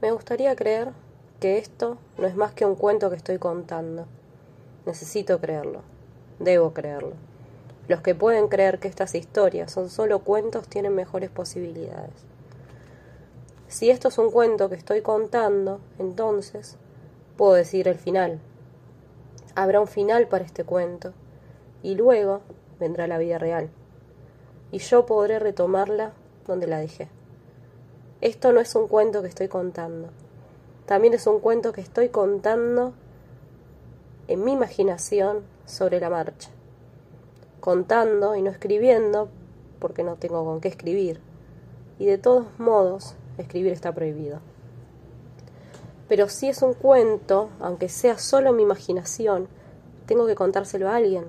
Me gustaría creer que esto no es más que un cuento que estoy contando. Necesito creerlo. Debo creerlo. Los que pueden creer que estas historias son solo cuentos tienen mejores posibilidades. Si esto es un cuento que estoy contando, entonces puedo decir el final. Habrá un final para este cuento y luego vendrá la vida real. Y yo podré retomarla donde la dejé. Esto no es un cuento que estoy contando. También es un cuento que estoy contando en mi imaginación sobre la marcha. Contando y no escribiendo porque no tengo con qué escribir. Y de todos modos, escribir está prohibido. Pero si es un cuento, aunque sea solo mi imaginación, tengo que contárselo a alguien.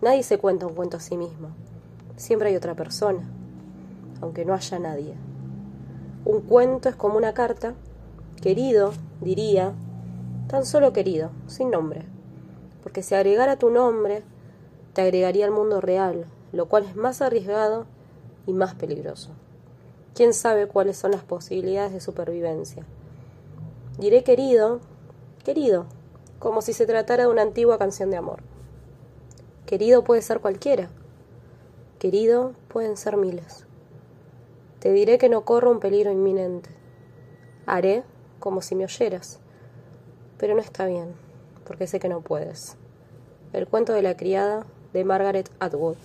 Nadie se cuenta un cuento a sí mismo. Siempre hay otra persona, aunque no haya nadie. Un cuento es como una carta, querido, diría, tan solo querido, sin nombre. Porque si agregara tu nombre, te agregaría al mundo real, lo cual es más arriesgado y más peligroso. ¿Quién sabe cuáles son las posibilidades de supervivencia? Diré querido, querido, como si se tratara de una antigua canción de amor. Querido puede ser cualquiera. Querido pueden ser miles. Te diré que no corro un peligro inminente. Haré como si me oyeras. Pero no está bien, porque sé que no puedes. El cuento de la criada de Margaret Atwood.